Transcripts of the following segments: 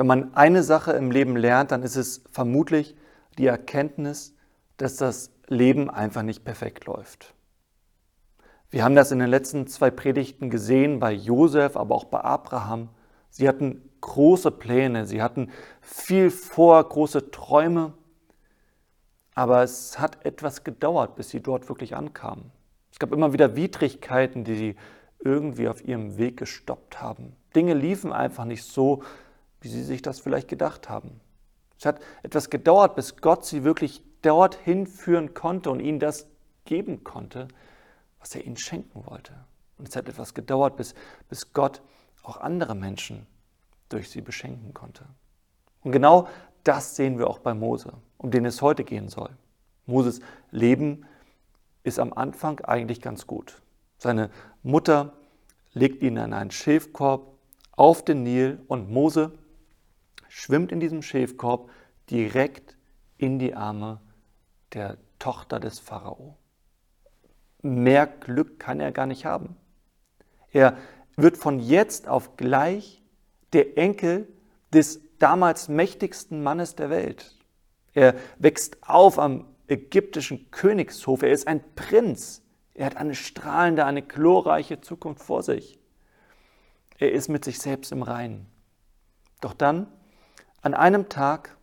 Wenn man eine Sache im Leben lernt, dann ist es vermutlich die Erkenntnis, dass das Leben einfach nicht perfekt läuft. Wir haben das in den letzten zwei Predigten gesehen bei Josef, aber auch bei Abraham. Sie hatten große Pläne, sie hatten viel vor, große Träume, aber es hat etwas gedauert, bis sie dort wirklich ankamen. Es gab immer wieder Widrigkeiten, die sie irgendwie auf ihrem Weg gestoppt haben. Dinge liefen einfach nicht so, wie sie sich das vielleicht gedacht haben. Es hat etwas gedauert, bis Gott sie wirklich dorthin führen konnte und ihnen das geben konnte, was er ihnen schenken wollte. Und es hat etwas gedauert, bis, bis Gott auch andere Menschen durch sie beschenken konnte. Und genau das sehen wir auch bei Mose, um den es heute gehen soll. Moses Leben ist am Anfang eigentlich ganz gut. Seine Mutter legt ihn in einen Schilfkorb auf den Nil und Mose schwimmt in diesem Schilfkorb direkt in die Arme der Tochter des Pharao. Mehr Glück kann er gar nicht haben. Er wird von jetzt auf gleich der Enkel des damals mächtigsten Mannes der Welt. Er wächst auf am ägyptischen Königshof. Er ist ein Prinz. Er hat eine strahlende, eine glorreiche Zukunft vor sich. Er ist mit sich selbst im Reinen. Doch dann, an einem Tag,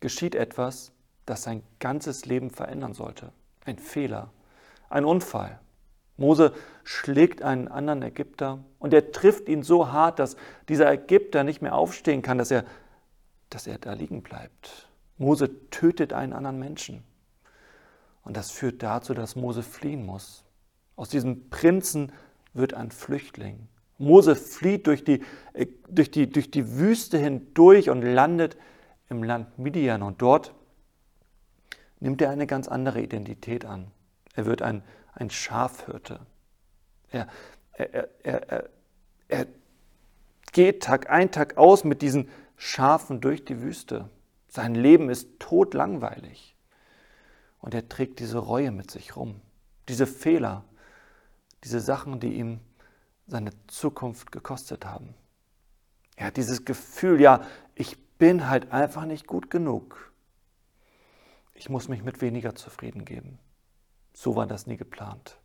geschieht etwas, das sein ganzes Leben verändern sollte. Ein Fehler, ein Unfall. Mose schlägt einen anderen Ägypter und er trifft ihn so hart, dass dieser Ägypter nicht mehr aufstehen kann, dass er, dass er da liegen bleibt. Mose tötet einen anderen Menschen. Und das führt dazu, dass Mose fliehen muss. Aus diesem Prinzen wird ein Flüchtling. Mose flieht durch die, äh, durch die, durch die Wüste hindurch und landet im Land Midian. Und dort nimmt er eine ganz andere Identität an. Er wird ein, ein Schafhirte. Er, er, er, er, geht Tag ein, Tag aus mit diesen Schafen durch die Wüste. Sein Leben ist totlangweilig. Und er trägt diese Reue mit sich rum, diese Fehler, diese Sachen, die ihm seine Zukunft gekostet haben. Er hat dieses Gefühl, ja, ich bin halt einfach nicht gut genug. Ich muss mich mit weniger zufrieden geben. So war das nie geplant.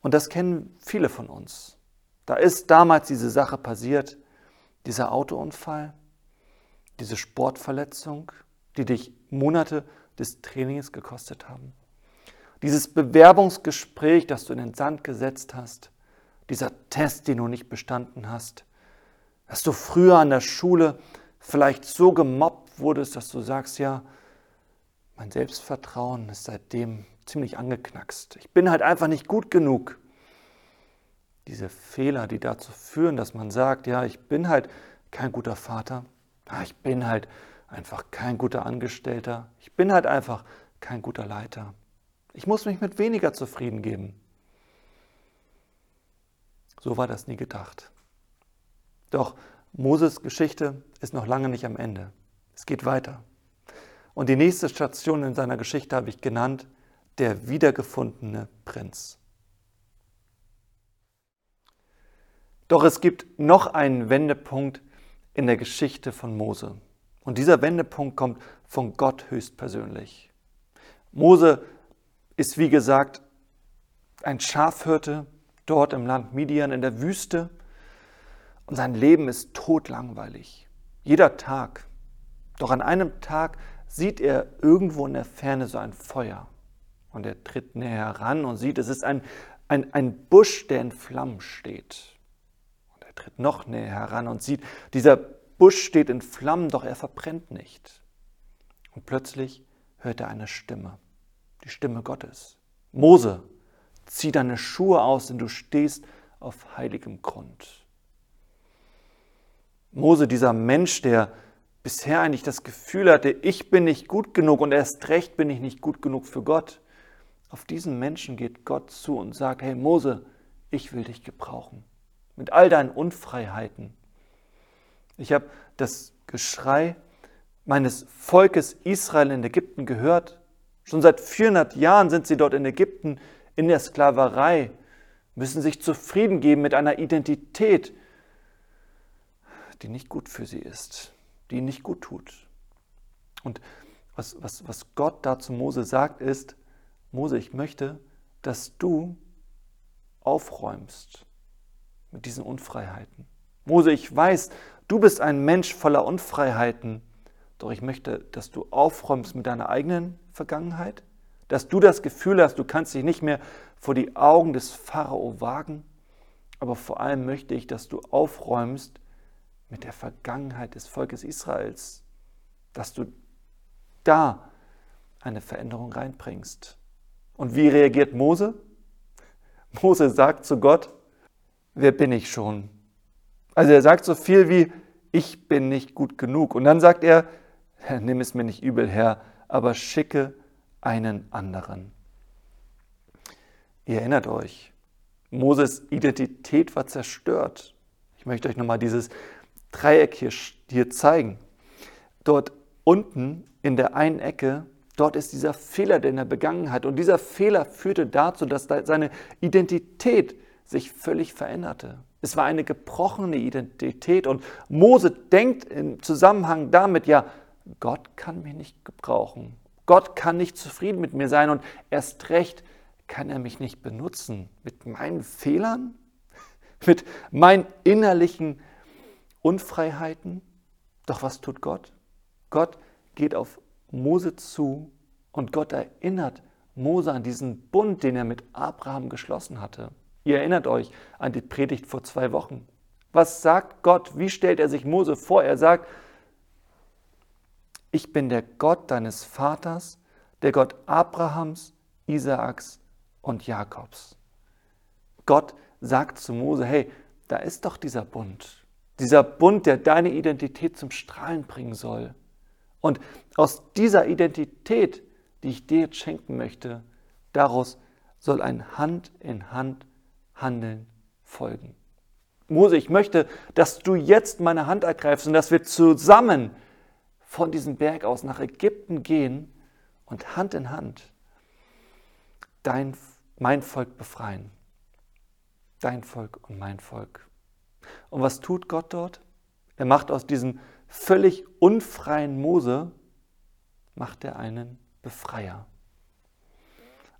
Und das kennen viele von uns. Da ist damals diese Sache passiert, dieser Autounfall, diese Sportverletzung, die dich Monate des Trainings gekostet haben. Dieses Bewerbungsgespräch, das du in den Sand gesetzt hast, dieser Test, den du nicht bestanden hast, dass du früher an der Schule vielleicht so gemobbt wurdest, dass du sagst, ja, mein Selbstvertrauen ist seitdem ziemlich angeknackst. Ich bin halt einfach nicht gut genug. Diese Fehler, die dazu führen, dass man sagt, ja, ich bin halt kein guter Vater, ich bin halt einfach kein guter Angestellter, ich bin halt einfach kein guter Leiter. Ich muss mich mit weniger zufrieden geben. So war das nie gedacht. Doch Moses Geschichte ist noch lange nicht am Ende. Es geht weiter. Und die nächste Station in seiner Geschichte habe ich genannt, der wiedergefundene Prinz. Doch es gibt noch einen Wendepunkt in der Geschichte von Mose. Und dieser Wendepunkt kommt von Gott höchstpersönlich. Mose ist, wie gesagt, ein Schafhirte dort im Land Midian in der Wüste. Und sein Leben ist todlangweilig. Jeder Tag. Doch an einem Tag sieht er irgendwo in der Ferne so ein Feuer. Und er tritt näher heran und sieht, es ist ein, ein, ein Busch, der in Flammen steht. Und er tritt noch näher heran und sieht, dieser Busch steht in Flammen, doch er verbrennt nicht. Und plötzlich hört er eine Stimme, die Stimme Gottes. Mose, zieh deine Schuhe aus, denn du stehst auf heiligem Grund. Mose, dieser Mensch, der bisher eigentlich das Gefühl hatte, ich bin nicht gut genug und erst recht bin ich nicht gut genug für Gott. Auf diesen Menschen geht Gott zu und sagt, hey Mose, ich will dich gebrauchen. Mit all deinen Unfreiheiten. Ich habe das Geschrei meines Volkes Israel in Ägypten gehört. Schon seit 400 Jahren sind sie dort in Ägypten in der Sklaverei, müssen sich zufrieden geben mit einer Identität, die nicht gut für sie ist, die nicht gut tut. Und was, was, was Gott da zu Mose sagt, ist, Mose, ich möchte, dass du aufräumst mit diesen Unfreiheiten. Mose, ich weiß, du bist ein Mensch voller Unfreiheiten, doch ich möchte, dass du aufräumst mit deiner eigenen Vergangenheit, dass du das Gefühl hast, du kannst dich nicht mehr vor die Augen des Pharao wagen, aber vor allem möchte ich, dass du aufräumst mit der Vergangenheit des Volkes Israels, dass du da eine Veränderung reinbringst. Und wie reagiert Mose? Mose sagt zu Gott, wer bin ich schon? Also er sagt so viel wie, ich bin nicht gut genug. Und dann sagt er, nimm es mir nicht übel, Herr, aber schicke einen anderen. Ihr erinnert euch, Moses Identität war zerstört. Ich möchte euch nochmal dieses Dreieck hier, hier zeigen. Dort unten in der einen Ecke, dort ist dieser Fehler, der in der begangen hat. Und dieser Fehler führte dazu, dass seine Identität sich völlig veränderte. Es war eine gebrochene Identität und Mose denkt im Zusammenhang damit, ja, Gott kann mich nicht gebrauchen. Gott kann nicht zufrieden mit mir sein und erst recht kann er mich nicht benutzen mit meinen Fehlern, mit meinen innerlichen Unfreiheiten. Doch was tut Gott? Gott geht auf Mose zu und Gott erinnert Mose an diesen Bund, den er mit Abraham geschlossen hatte. Ihr erinnert euch an die Predigt vor zwei Wochen. Was sagt Gott? Wie stellt er sich Mose vor? Er sagt, ich bin der Gott deines Vaters, der Gott Abrahams, Isaaks und Jakobs. Gott sagt zu Mose, hey, da ist doch dieser Bund. Dieser Bund, der deine Identität zum Strahlen bringen soll. Und aus dieser Identität, die ich dir jetzt schenken möchte, daraus soll ein Hand in Hand Handeln folgen. Mose, ich möchte, dass du jetzt meine Hand ergreifst und dass wir zusammen von diesem Berg aus nach Ägypten gehen und Hand in Hand dein, mein Volk befreien. Dein Volk und mein Volk. Und was tut Gott dort? Er macht aus diesem völlig unfreien Mose, macht er einen Befreier.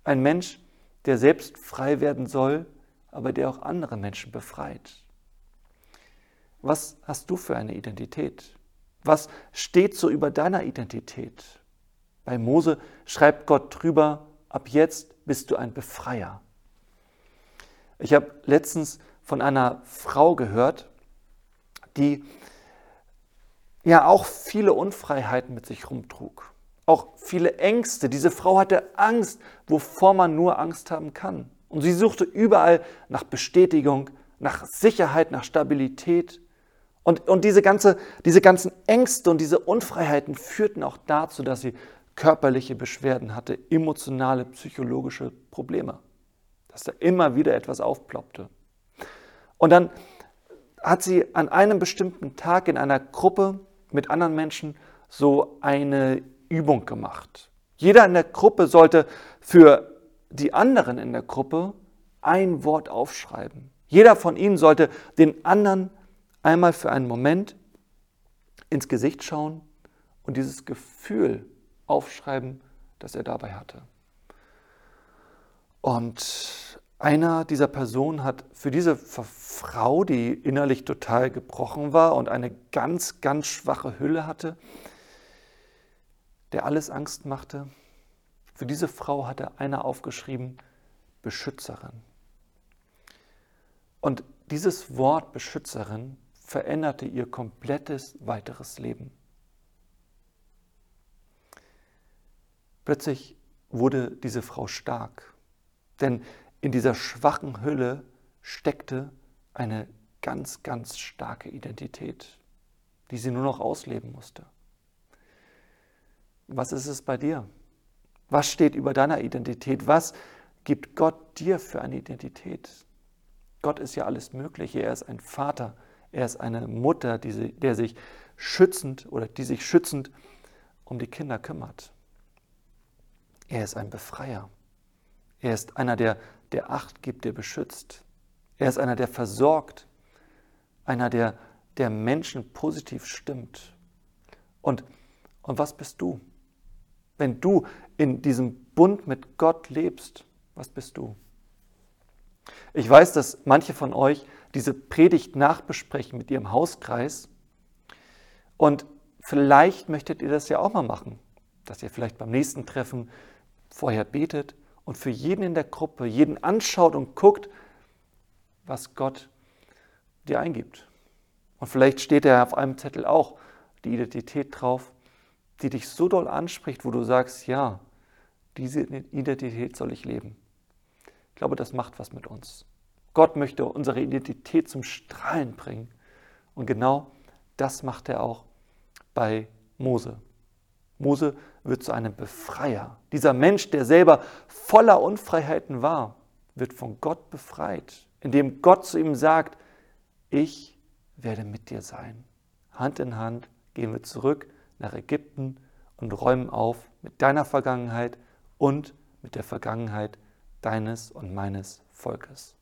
Ein Mensch, der selbst frei werden soll, aber der auch andere Menschen befreit. Was hast du für eine Identität? Was steht so über deiner Identität? Bei Mose schreibt Gott drüber, ab jetzt bist du ein Befreier. Ich habe letztens von einer Frau gehört, die ja auch viele Unfreiheiten mit sich rumtrug. Auch viele Ängste. Diese Frau hatte Angst, wovor man nur Angst haben kann. Und sie suchte überall nach Bestätigung, nach Sicherheit, nach Stabilität. Und, und diese, ganze, diese ganzen Ängste und diese Unfreiheiten führten auch dazu, dass sie körperliche Beschwerden hatte, emotionale, psychologische Probleme. Dass da immer wieder etwas aufploppte. Und dann hat sie an einem bestimmten Tag in einer Gruppe mit anderen Menschen so eine Übung gemacht. Jeder in der Gruppe sollte für die anderen in der Gruppe ein Wort aufschreiben. Jeder von ihnen sollte den anderen einmal für einen Moment ins Gesicht schauen und dieses Gefühl aufschreiben, das er dabei hatte. Und einer dieser Personen hat für diese Frau, die innerlich total gebrochen war und eine ganz, ganz schwache Hülle hatte, der alles Angst machte, für diese Frau hatte einer aufgeschrieben, Beschützerin. Und dieses Wort Beschützerin veränderte ihr komplettes weiteres Leben. Plötzlich wurde diese Frau stark, denn in dieser schwachen Hülle steckte eine ganz, ganz starke Identität, die sie nur noch ausleben musste. Was ist es bei dir? Was steht über deiner Identität? Was gibt Gott dir für eine Identität? Gott ist ja alles Mögliche. Er ist ein Vater. Er ist eine Mutter, die, der sich schützend oder die sich schützend um die Kinder kümmert. Er ist ein Befreier. Er ist einer, der, der Acht gibt, der beschützt. Er ist einer, der versorgt. Einer, der der Menschen positiv stimmt. Und, und was bist du? Wenn du in diesem Bund mit Gott lebst, was bist du? Ich weiß, dass manche von euch diese Predigt nachbesprechen mit ihrem Hauskreis und vielleicht möchtet ihr das ja auch mal machen, dass ihr vielleicht beim nächsten Treffen vorher betet und für jeden in der Gruppe, jeden anschaut und guckt, was Gott dir eingibt. Und vielleicht steht er auf einem Zettel auch die Identität drauf, die dich so doll anspricht, wo du sagst, ja, diese Identität soll ich leben. Ich glaube, das macht was mit uns. Gott möchte unsere Identität zum Strahlen bringen. Und genau das macht er auch bei Mose. Mose wird zu einem Befreier. Dieser Mensch, der selber voller Unfreiheiten war, wird von Gott befreit, indem Gott zu ihm sagt, ich werde mit dir sein. Hand in Hand gehen wir zurück nach Ägypten und räumen auf mit deiner Vergangenheit und mit der Vergangenheit deines und meines Volkes.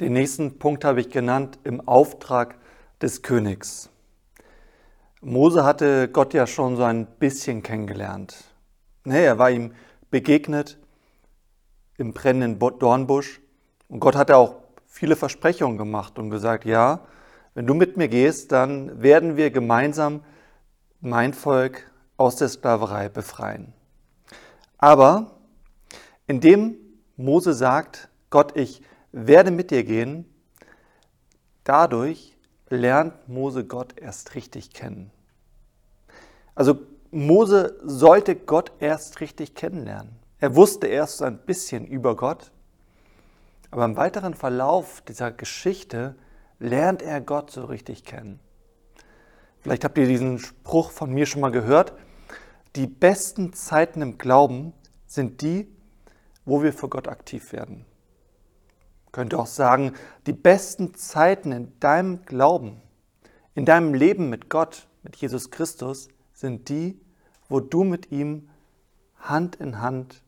Den nächsten Punkt habe ich genannt im Auftrag des Königs. Mose hatte Gott ja schon so ein bisschen kennengelernt. Nee, er war ihm begegnet im brennenden Dornbusch und Gott hatte auch viele Versprechungen gemacht und gesagt, ja, wenn du mit mir gehst, dann werden wir gemeinsam mein Volk aus der Sklaverei befreien. Aber indem Mose sagt, Gott, ich werde mit dir gehen, dadurch lernt Mose Gott erst richtig kennen. Also Mose sollte Gott erst richtig kennenlernen. Er wusste erst ein bisschen über Gott, aber im weiteren Verlauf dieser Geschichte lernt er Gott so richtig kennen. Vielleicht habt ihr diesen Spruch von mir schon mal gehört. Die besten Zeiten im Glauben sind die, wo wir für Gott aktiv werden. Ich könnte auch sagen, die besten Zeiten in deinem Glauben, in deinem Leben mit Gott, mit Jesus Christus, sind die, wo du mit ihm Hand in Hand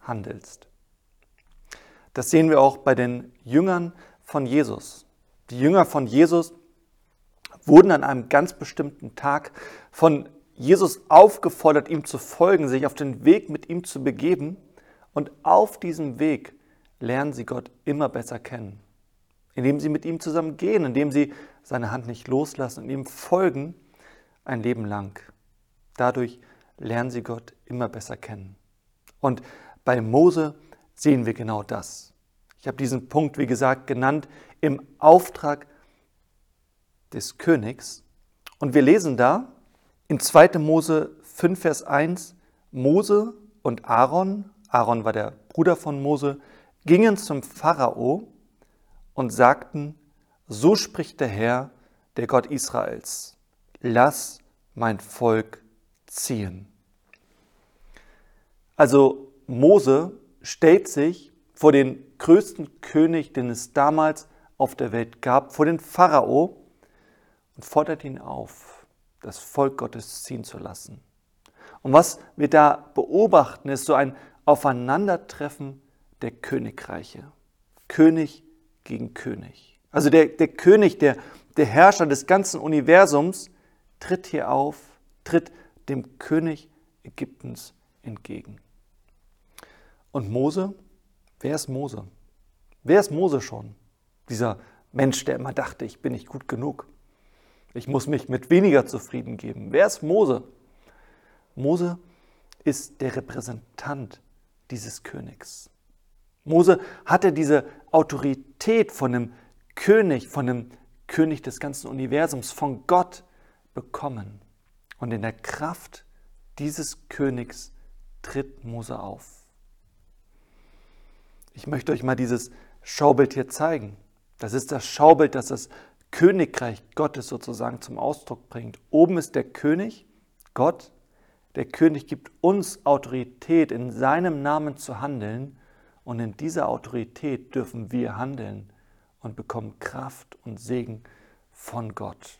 handelst. Das sehen wir auch bei den Jüngern von Jesus. Die Jünger von Jesus wurden an einem ganz bestimmten Tag von Jesus aufgefordert, ihm zu folgen, sich auf den Weg mit ihm zu begeben. Und auf diesem Weg lernen sie Gott immer besser kennen, indem sie mit ihm zusammen gehen, indem sie seine Hand nicht loslassen und ihm folgen ein Leben lang. Dadurch lernen sie Gott immer besser kennen. Und bei Mose sehen wir genau das. Ich habe diesen Punkt, wie gesagt, genannt im Auftrag des Königs. Und wir lesen da in 2. Mose 5, Vers 1, Mose und Aaron, Aaron war der Bruder von Mose, gingen zum Pharao und sagten, so spricht der Herr, der Gott Israels, lass mein Volk ziehen. Also Mose stellt sich vor den größten König, den es damals auf der Welt gab, vor den Pharao und fordert ihn auf, das Volk Gottes ziehen zu lassen. Und was wir da beobachten, ist so ein Aufeinandertreffen der Königreiche. König gegen König. Also der, der König, der, der Herrscher des ganzen Universums, tritt hier auf, tritt dem König Ägyptens entgegen. Und Mose, wer ist Mose? Wer ist Mose schon? Dieser Mensch, der immer dachte, ich bin nicht gut genug. Ich muss mich mit weniger zufrieden geben. Wer ist Mose? Mose ist der Repräsentant dieses Königs. Mose hatte diese Autorität von einem König, von einem König des ganzen Universums, von Gott bekommen. Und in der Kraft dieses Königs tritt Mose auf. Ich möchte euch mal dieses Schaubild hier zeigen. Das ist das Schaubild, das das Königreich Gottes sozusagen zum Ausdruck bringt. Oben ist der König, Gott. Der König gibt uns Autorität, in seinem Namen zu handeln. Und in dieser Autorität dürfen wir handeln und bekommen Kraft und Segen von Gott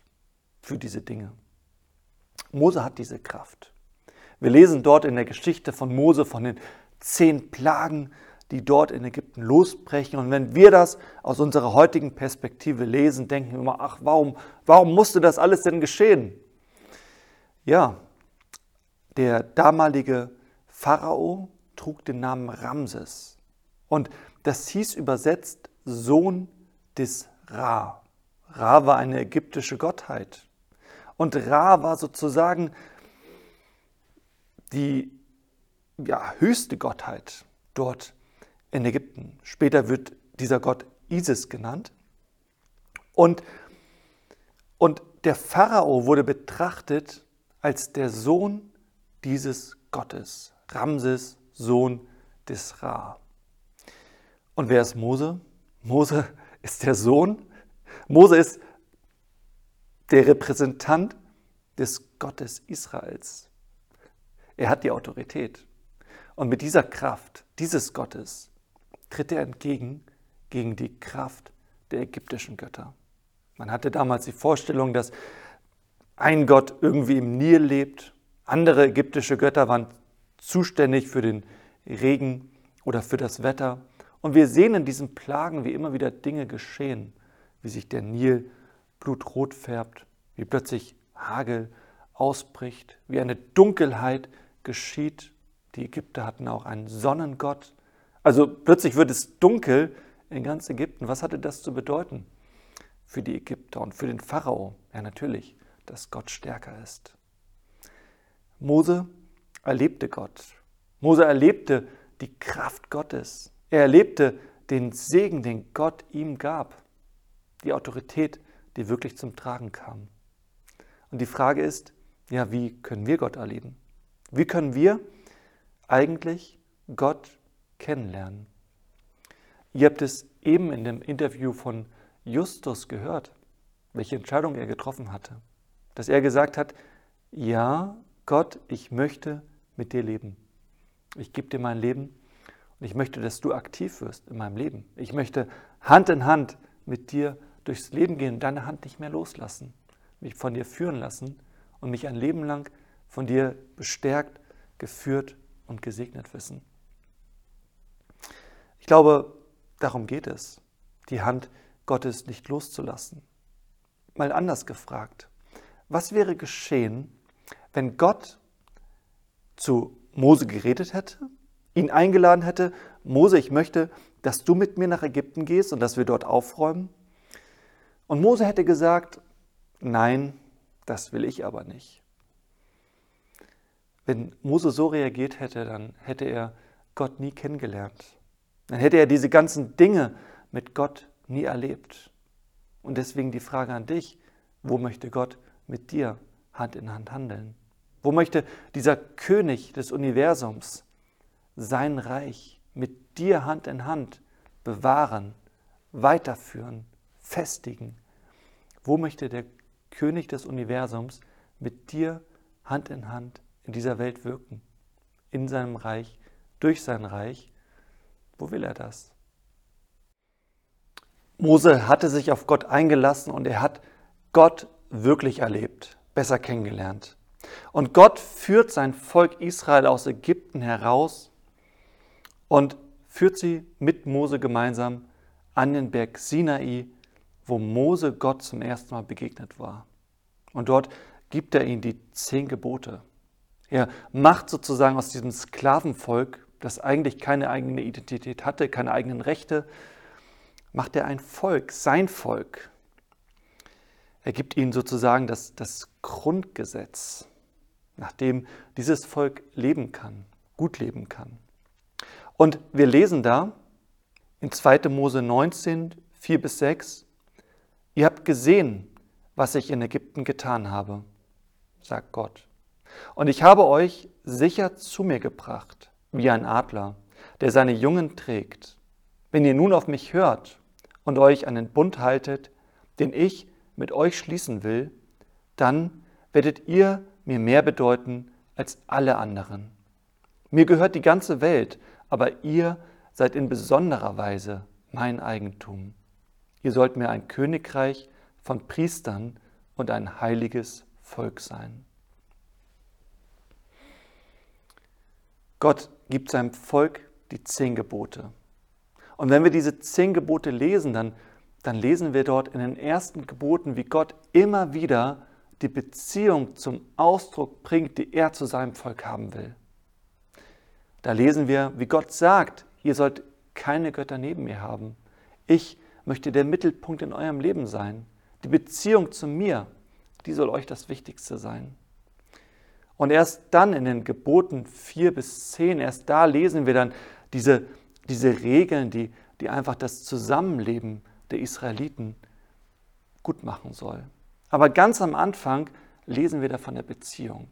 für diese Dinge. Mose hat diese Kraft. Wir lesen dort in der Geschichte von Mose von den zehn Plagen, die dort in Ägypten losbrechen. Und wenn wir das aus unserer heutigen Perspektive lesen, denken wir immer, ach, warum, warum musste das alles denn geschehen? Ja, der damalige Pharao trug den Namen Ramses. Und das hieß übersetzt Sohn des Ra. Ra war eine ägyptische Gottheit. Und Ra war sozusagen die ja, höchste Gottheit dort in Ägypten. Später wird dieser Gott Isis genannt. Und, und der Pharao wurde betrachtet als der Sohn dieses Gottes, Ramses, Sohn des Ra. Und wer ist Mose? Mose ist der Sohn. Mose ist der Repräsentant des Gottes Israels. Er hat die Autorität. Und mit dieser Kraft dieses Gottes tritt er entgegen gegen die Kraft der ägyptischen Götter. Man hatte damals die Vorstellung, dass ein Gott irgendwie im Nil lebt, andere ägyptische Götter waren zuständig für den Regen oder für das Wetter. Und wir sehen in diesen Plagen, wie immer wieder Dinge geschehen, wie sich der Nil blutrot färbt, wie plötzlich Hagel ausbricht, wie eine Dunkelheit geschieht. Die Ägypter hatten auch einen Sonnengott. Also plötzlich wird es dunkel in ganz Ägypten. Was hatte das zu bedeuten für die Ägypter und für den Pharao? Ja, natürlich, dass Gott stärker ist. Mose erlebte Gott. Mose erlebte die Kraft Gottes. Er erlebte den Segen, den Gott ihm gab. Die Autorität, die wirklich zum Tragen kam. Und die Frage ist, ja, wie können wir Gott erleben? Wie können wir eigentlich Gott kennenlernen? Ihr habt es eben in dem Interview von Justus gehört, welche Entscheidung er getroffen hatte. Dass er gesagt hat, ja, Gott, ich möchte mit dir leben. Ich gebe dir mein Leben und ich möchte, dass du aktiv wirst in meinem Leben. Ich möchte Hand in Hand mit dir durchs Leben gehen, deine Hand nicht mehr loslassen, mich von dir führen lassen und mich ein Leben lang von dir bestärkt, geführt und gesegnet wissen. Ich glaube, darum geht es, die Hand Gottes nicht loszulassen. Mal anders gefragt, was wäre geschehen, wenn Gott zu Mose geredet hätte, ihn eingeladen hätte, Mose, ich möchte, dass du mit mir nach Ägypten gehst und dass wir dort aufräumen. Und Mose hätte gesagt, nein, das will ich aber nicht. Wenn Mose so reagiert hätte, dann hätte er Gott nie kennengelernt. Dann hätte er diese ganzen Dinge mit Gott nie erlebt. Und deswegen die Frage an dich, wo möchte Gott mit dir Hand in Hand handeln? Wo möchte dieser König des Universums sein Reich mit dir Hand in Hand bewahren, weiterführen, festigen? Wo möchte der König des Universums mit dir Hand in Hand in dieser Welt wirken? In seinem Reich, durch sein Reich? Wo will er das? Mose hatte sich auf Gott eingelassen und er hat Gott wirklich erlebt, besser kennengelernt. Und Gott führt sein Volk Israel aus Ägypten heraus und führt sie mit Mose gemeinsam an den Berg Sinai, wo Mose Gott zum ersten Mal begegnet war. Und dort gibt er ihnen die zehn Gebote. Er macht sozusagen aus diesem Sklavenvolk, das eigentlich keine eigene Identität hatte, keine eigenen Rechte, macht er ein Volk, sein Volk. Er gibt ihnen sozusagen das, das Grundgesetz nach dem dieses Volk leben kann, gut leben kann. Und wir lesen da in 2. Mose 19, 4 bis 6, ihr habt gesehen, was ich in Ägypten getan habe, sagt Gott. Und ich habe euch sicher zu mir gebracht, wie ein Adler, der seine Jungen trägt. Wenn ihr nun auf mich hört und euch an den Bund haltet, den ich mit euch schließen will, dann werdet ihr mir mehr bedeuten als alle anderen. Mir gehört die ganze Welt, aber ihr seid in besonderer Weise mein Eigentum. Ihr sollt mir ein Königreich von Priestern und ein heiliges Volk sein. Gott gibt seinem Volk die zehn Gebote. Und wenn wir diese zehn Gebote lesen, dann, dann lesen wir dort in den ersten Geboten, wie Gott immer wieder die Beziehung zum Ausdruck bringt, die er zu seinem Volk haben will. Da lesen wir, wie Gott sagt, ihr sollt keine Götter neben mir haben. Ich möchte der Mittelpunkt in eurem Leben sein. Die Beziehung zu mir, die soll euch das Wichtigste sein. Und erst dann in den Geboten 4 bis 10, erst da lesen wir dann diese, diese Regeln, die, die einfach das Zusammenleben der Israeliten gut machen soll. Aber ganz am Anfang lesen wir da von der Beziehung.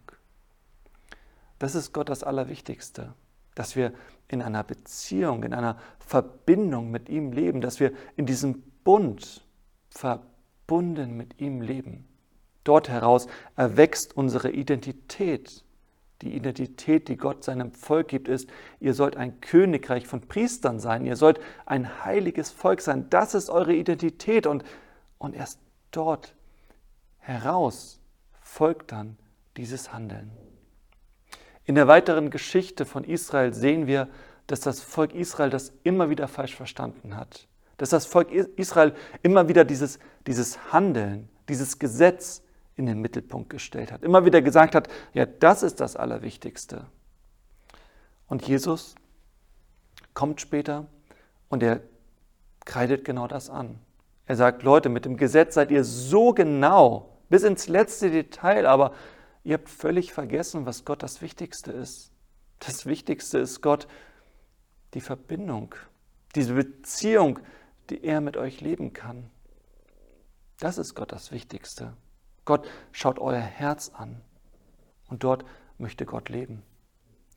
Das ist Gott das Allerwichtigste, dass wir in einer Beziehung, in einer Verbindung mit ihm leben, dass wir in diesem Bund verbunden mit ihm leben. Dort heraus erwächst unsere Identität. Die Identität, die Gott seinem Volk gibt, ist, ihr sollt ein Königreich von Priestern sein, ihr sollt ein heiliges Volk sein. Das ist eure Identität und, und erst dort heraus folgt dann dieses Handeln. In der weiteren Geschichte von Israel sehen wir, dass das Volk Israel das immer wieder falsch verstanden hat. Dass das Volk Israel immer wieder dieses, dieses Handeln, dieses Gesetz in den Mittelpunkt gestellt hat. Immer wieder gesagt hat, ja, das ist das Allerwichtigste. Und Jesus kommt später und er kreidet genau das an. Er sagt, Leute, mit dem Gesetz seid ihr so genau, bis ins letzte Detail, aber ihr habt völlig vergessen, was Gott das Wichtigste ist. Das Wichtigste ist Gott die Verbindung, diese Beziehung, die er mit euch leben kann. Das ist Gott das Wichtigste. Gott schaut euer Herz an und dort möchte Gott leben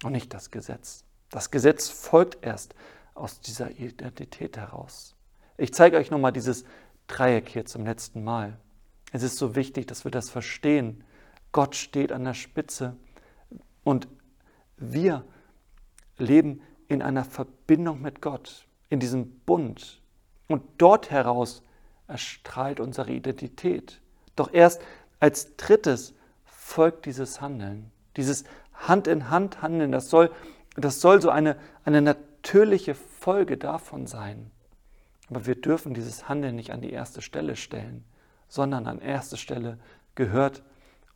und nicht das Gesetz. Das Gesetz folgt erst aus dieser Identität heraus. Ich zeige euch nochmal dieses Dreieck hier zum letzten Mal. Es ist so wichtig, dass wir das verstehen. Gott steht an der Spitze und wir leben in einer Verbindung mit Gott, in diesem Bund. Und dort heraus erstrahlt unsere Identität. Doch erst als drittes folgt dieses Handeln, dieses Hand in Hand Handeln. Das soll, das soll so eine, eine natürliche Folge davon sein. Aber wir dürfen dieses Handeln nicht an die erste Stelle stellen, sondern an erste Stelle gehört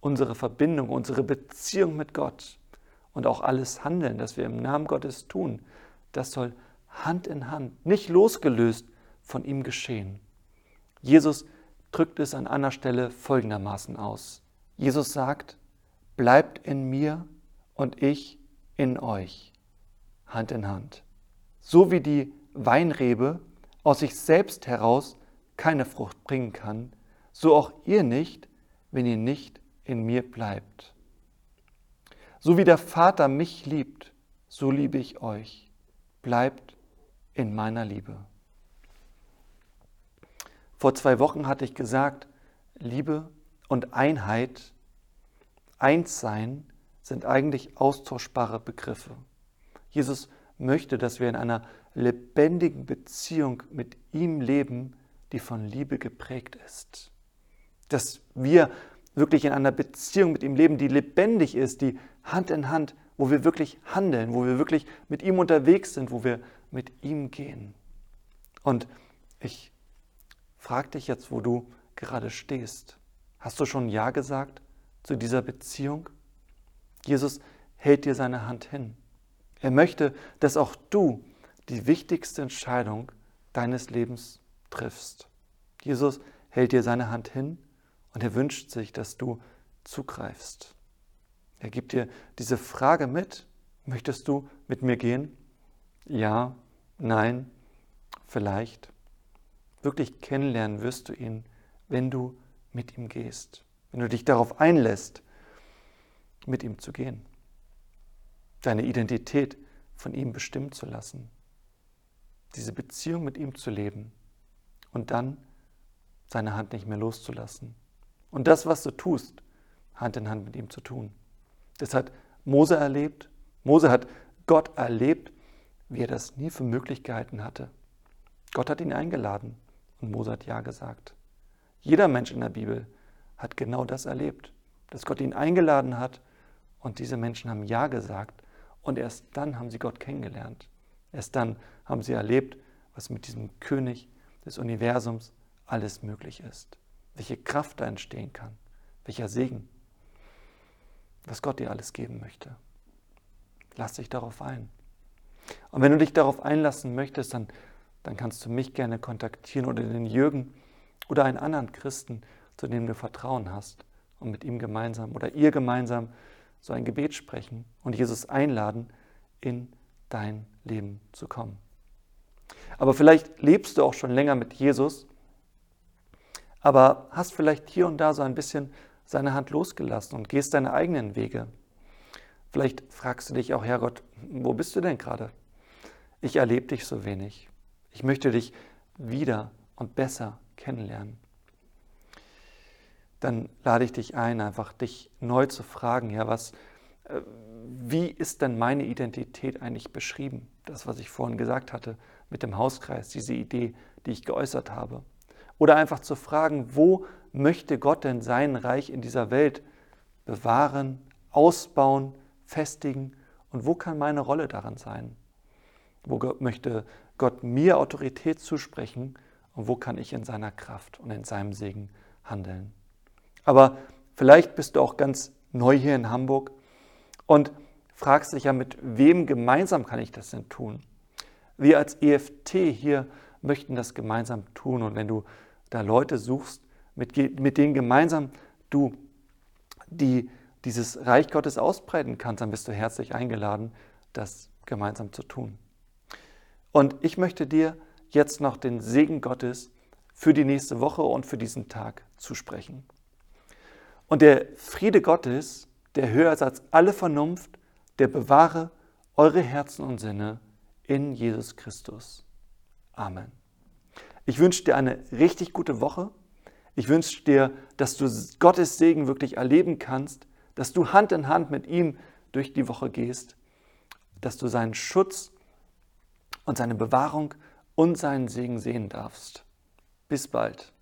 unsere Verbindung, unsere Beziehung mit Gott. Und auch alles Handeln, das wir im Namen Gottes tun, das soll Hand in Hand, nicht losgelöst von ihm geschehen. Jesus drückt es an einer Stelle folgendermaßen aus. Jesus sagt, bleibt in mir und ich in euch, Hand in Hand. So wie die Weinrebe aus sich selbst heraus keine Frucht bringen kann, so auch ihr nicht, wenn ihr nicht in mir bleibt. So wie der Vater mich liebt, so liebe ich euch. Bleibt in meiner Liebe. Vor zwei Wochen hatte ich gesagt, Liebe und Einheit, Einssein sind eigentlich austauschbare Begriffe. Jesus möchte, dass wir in einer lebendigen Beziehung mit ihm leben, die von Liebe geprägt ist. Dass wir wirklich in einer Beziehung mit ihm leben, die lebendig ist, die Hand in Hand, wo wir wirklich handeln, wo wir wirklich mit ihm unterwegs sind, wo wir mit ihm gehen. Und ich frage dich jetzt, wo du gerade stehst. Hast du schon Ja gesagt zu dieser Beziehung? Jesus hält dir seine Hand hin. Er möchte, dass auch du die wichtigste Entscheidung deines Lebens triffst. Jesus hält dir seine Hand hin und er wünscht sich, dass du zugreifst. Er gibt dir diese Frage mit, möchtest du mit mir gehen? Ja, nein, vielleicht. Wirklich kennenlernen wirst du ihn, wenn du mit ihm gehst, wenn du dich darauf einlässt, mit ihm zu gehen, deine Identität von ihm bestimmen zu lassen, diese Beziehung mit ihm zu leben und dann seine Hand nicht mehr loszulassen. Und das, was du tust, Hand in Hand mit ihm zu tun. Das hat Mose erlebt. Mose hat Gott erlebt, wie er das nie für möglich gehalten hatte. Gott hat ihn eingeladen und Mose hat Ja gesagt. Jeder Mensch in der Bibel hat genau das erlebt, dass Gott ihn eingeladen hat und diese Menschen haben Ja gesagt und erst dann haben sie Gott kennengelernt. Erst dann haben sie erlebt, was mit diesem König des Universums alles möglich ist, welche Kraft da entstehen kann, welcher Segen, was Gott dir alles geben möchte. Lass dich darauf ein. Und wenn du dich darauf einlassen möchtest, dann, dann kannst du mich gerne kontaktieren oder den Jürgen oder einen anderen Christen, zu dem du Vertrauen hast und mit ihm gemeinsam oder ihr gemeinsam so ein Gebet sprechen und Jesus einladen, in dein Leben zu kommen. Aber vielleicht lebst du auch schon länger mit Jesus, aber hast vielleicht hier und da so ein bisschen seine Hand losgelassen und gehst deine eigenen Wege. Vielleicht fragst du dich auch, Herrgott, wo bist du denn gerade? Ich erlebe dich so wenig. Ich möchte dich wieder und besser kennenlernen. Dann lade ich dich ein, einfach dich neu zu fragen, ja, was, äh, wie ist denn meine Identität eigentlich beschrieben? Das, was ich vorhin gesagt hatte mit dem Hauskreis, diese Idee, die ich geäußert habe. Oder einfach zu fragen, wo möchte Gott denn sein Reich in dieser Welt bewahren, ausbauen, festigen und wo kann meine Rolle daran sein? Wo möchte Gott mir Autorität zusprechen und wo kann ich in seiner Kraft und in seinem Segen handeln? Aber vielleicht bist du auch ganz neu hier in Hamburg und fragst dich ja, mit wem gemeinsam kann ich das denn tun? Wir als EFT hier möchten das gemeinsam tun und wenn du da Leute suchst, mit, mit denen gemeinsam du die, dieses Reich Gottes ausbreiten kannst, dann bist du herzlich eingeladen, das gemeinsam zu tun. Und ich möchte dir jetzt noch den Segen Gottes für die nächste Woche und für diesen Tag zusprechen. Und der Friede Gottes, der höher ist als alle Vernunft, der bewahre eure Herzen und Sinne in Jesus Christus. Amen. Ich wünsche dir eine richtig gute Woche. Ich wünsche dir, dass du Gottes Segen wirklich erleben kannst, dass du Hand in Hand mit ihm durch die Woche gehst, dass du seinen Schutz und seine Bewahrung und seinen Segen sehen darfst. Bis bald.